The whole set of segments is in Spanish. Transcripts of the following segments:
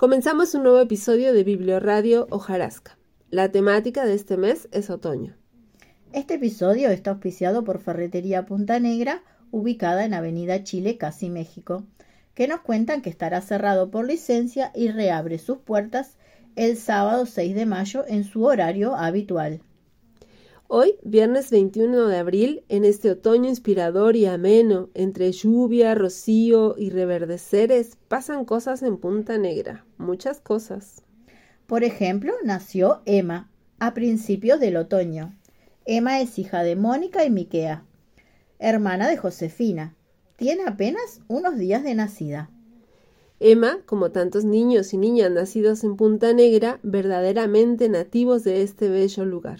Comenzamos un nuevo episodio de Biblioradio Hojarasca. La temática de este mes es otoño. Este episodio está auspiciado por Ferretería Punta Negra, ubicada en Avenida Chile, casi México, que nos cuentan que estará cerrado por licencia y reabre sus puertas el sábado 6 de mayo en su horario habitual. Hoy, viernes 21 de abril, en este otoño inspirador y ameno, entre lluvia, rocío y reverdeceres, pasan cosas en Punta Negra, muchas cosas. Por ejemplo, nació Emma a principios del otoño. Emma es hija de Mónica y Miquea, hermana de Josefina. Tiene apenas unos días de nacida. Emma, como tantos niños y niñas nacidos en Punta Negra, verdaderamente nativos de este bello lugar.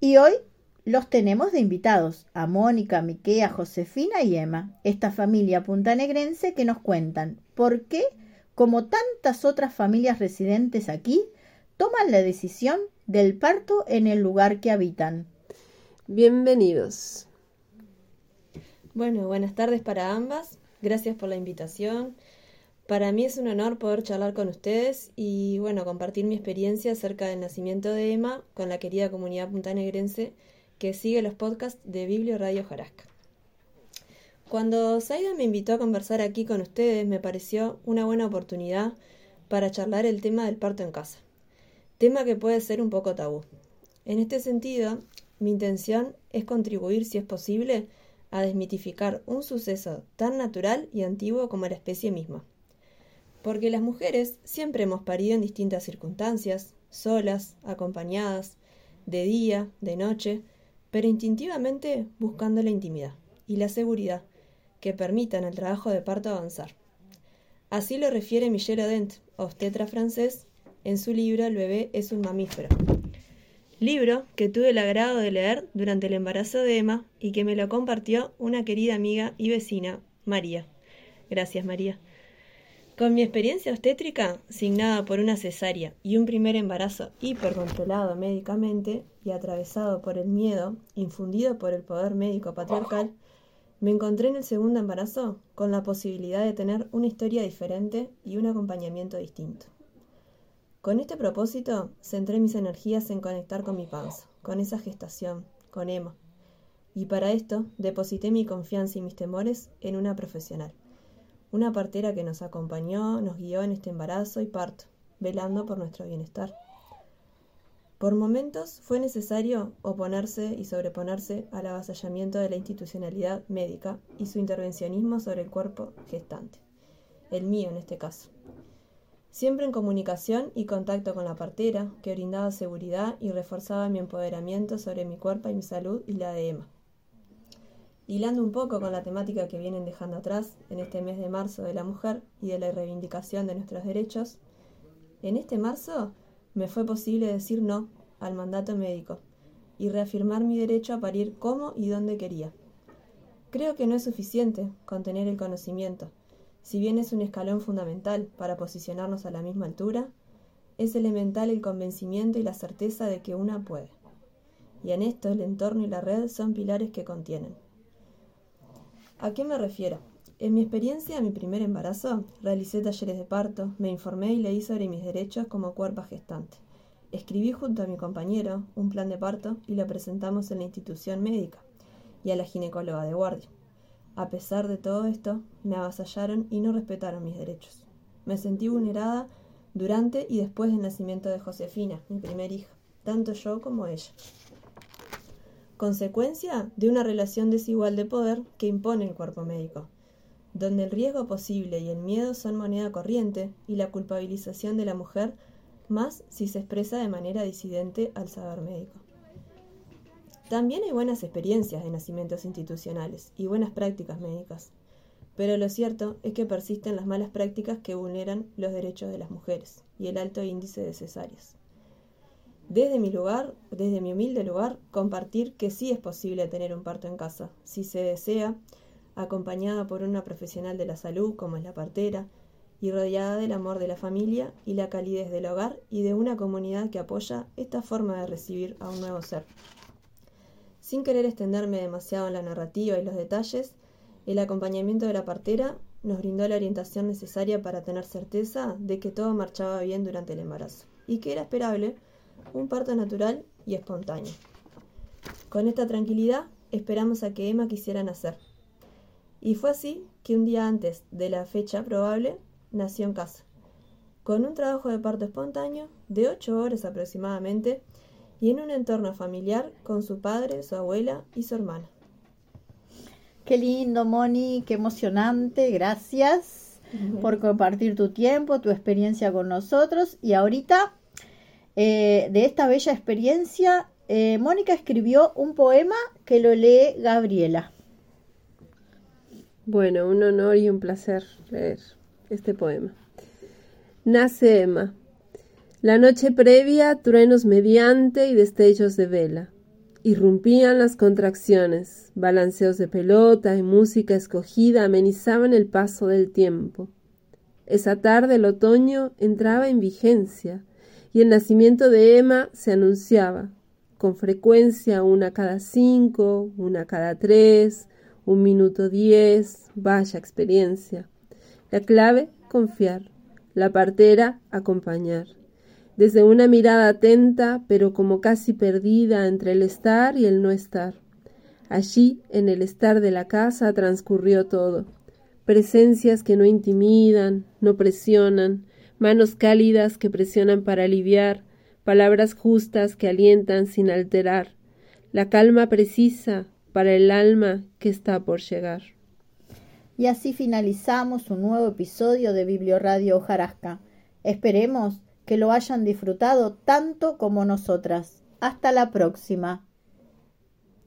Y hoy los tenemos de invitados a Mónica, Miquea, Josefina y Emma, esta familia puntanegrense que nos cuentan por qué, como tantas otras familias residentes aquí, toman la decisión del parto en el lugar que habitan. Bienvenidos. Bueno, buenas tardes para ambas. Gracias por la invitación. Para mí es un honor poder charlar con ustedes y bueno, compartir mi experiencia acerca del nacimiento de Emma con la querida comunidad puntanegrense que sigue los podcasts de Biblio Radio Jarasca. Cuando Saida me invitó a conversar aquí con ustedes, me pareció una buena oportunidad para charlar el tema del parto en casa, tema que puede ser un poco tabú. En este sentido, mi intención es contribuir, si es posible, a desmitificar un suceso tan natural y antiguo como la especie misma porque las mujeres siempre hemos parido en distintas circunstancias, solas, acompañadas, de día, de noche, pero instintivamente buscando la intimidad y la seguridad que permitan al trabajo de parto avanzar. Así lo refiere Michel Odent, obstetra francés, en su libro El bebé es un mamífero. Libro que tuve el agrado de leer durante el embarazo de Emma y que me lo compartió una querida amiga y vecina, María. Gracias, María. Con mi experiencia obstétrica, signada por una cesárea y un primer embarazo hipercontrolado médicamente y atravesado por el miedo infundido por el poder médico patriarcal, me encontré en el segundo embarazo con la posibilidad de tener una historia diferente y un acompañamiento distinto. Con este propósito, centré mis energías en conectar con mi panza, con esa gestación, con Emma. Y para esto, deposité mi confianza y mis temores en una profesional una partera que nos acompañó, nos guió en este embarazo y parto, velando por nuestro bienestar. Por momentos fue necesario oponerse y sobreponerse al avasallamiento de la institucionalidad médica y su intervencionismo sobre el cuerpo gestante, el mío en este caso. Siempre en comunicación y contacto con la partera, que brindaba seguridad y reforzaba mi empoderamiento sobre mi cuerpo y mi salud y la de Emma hilando un poco con la temática que vienen dejando atrás en este mes de marzo de la mujer y de la reivindicación de nuestros derechos, en este marzo me fue posible decir no al mandato médico y reafirmar mi derecho a parir como y donde quería. Creo que no es suficiente con tener el conocimiento, si bien es un escalón fundamental para posicionarnos a la misma altura, es elemental el convencimiento y la certeza de que una puede. Y en esto el entorno y la red son pilares que contienen. ¿A qué me refiero? En mi experiencia, mi primer embarazo, realicé talleres de parto, me informé y leí sobre mis derechos como cuerpo gestante. Escribí junto a mi compañero un plan de parto y lo presentamos en la institución médica y a la ginecóloga de guardia. A pesar de todo esto, me avasallaron y no respetaron mis derechos. Me sentí vulnerada durante y después del nacimiento de Josefina, mi primer hija, tanto yo como ella consecuencia de una relación desigual de poder que impone el cuerpo médico, donde el riesgo posible y el miedo son moneda corriente y la culpabilización de la mujer más si se expresa de manera disidente al saber médico. También hay buenas experiencias de nacimientos institucionales y buenas prácticas médicas, pero lo cierto es que persisten las malas prácticas que vulneran los derechos de las mujeres y el alto índice de cesáreas desde mi lugar, desde mi humilde lugar, compartir que sí es posible tener un parto en casa, si se desea, acompañada por una profesional de la salud como es la partera, y rodeada del amor de la familia y la calidez del hogar y de una comunidad que apoya esta forma de recibir a un nuevo ser. Sin querer extenderme demasiado en la narrativa y los detalles, el acompañamiento de la partera nos brindó la orientación necesaria para tener certeza de que todo marchaba bien durante el embarazo y que era esperable un parto natural y espontáneo. Con esta tranquilidad esperamos a que Emma quisiera nacer. Y fue así que un día antes de la fecha probable nació en casa, con un trabajo de parto espontáneo de ocho horas aproximadamente y en un entorno familiar con su padre, su abuela y su hermana. Qué lindo, Moni, qué emocionante, gracias por compartir tu tiempo, tu experiencia con nosotros. Y ahorita, eh, de esta bella experiencia, eh, Mónica escribió un poema que lo lee Gabriela. Bueno, un honor y un placer leer este poema. Nace Emma. La noche previa, truenos mediante y destellos de vela. Irrumpían las contracciones, balanceos de pelota y música escogida amenizaban el paso del tiempo. Esa tarde el otoño entraba en vigencia y el nacimiento de Emma se anunciaba, con frecuencia una cada cinco, una cada tres, un minuto diez, vaya experiencia. La clave, confiar, la partera, acompañar desde una mirada atenta, pero como casi perdida entre el estar y el no estar. Allí, en el estar de la casa, transcurrió todo. Presencias que no intimidan, no presionan, manos cálidas que presionan para aliviar, palabras justas que alientan sin alterar, la calma precisa para el alma que está por llegar. Y así finalizamos un nuevo episodio de Biblioradio Hojarasca. Esperemos que lo hayan disfrutado tanto como nosotras. Hasta la próxima.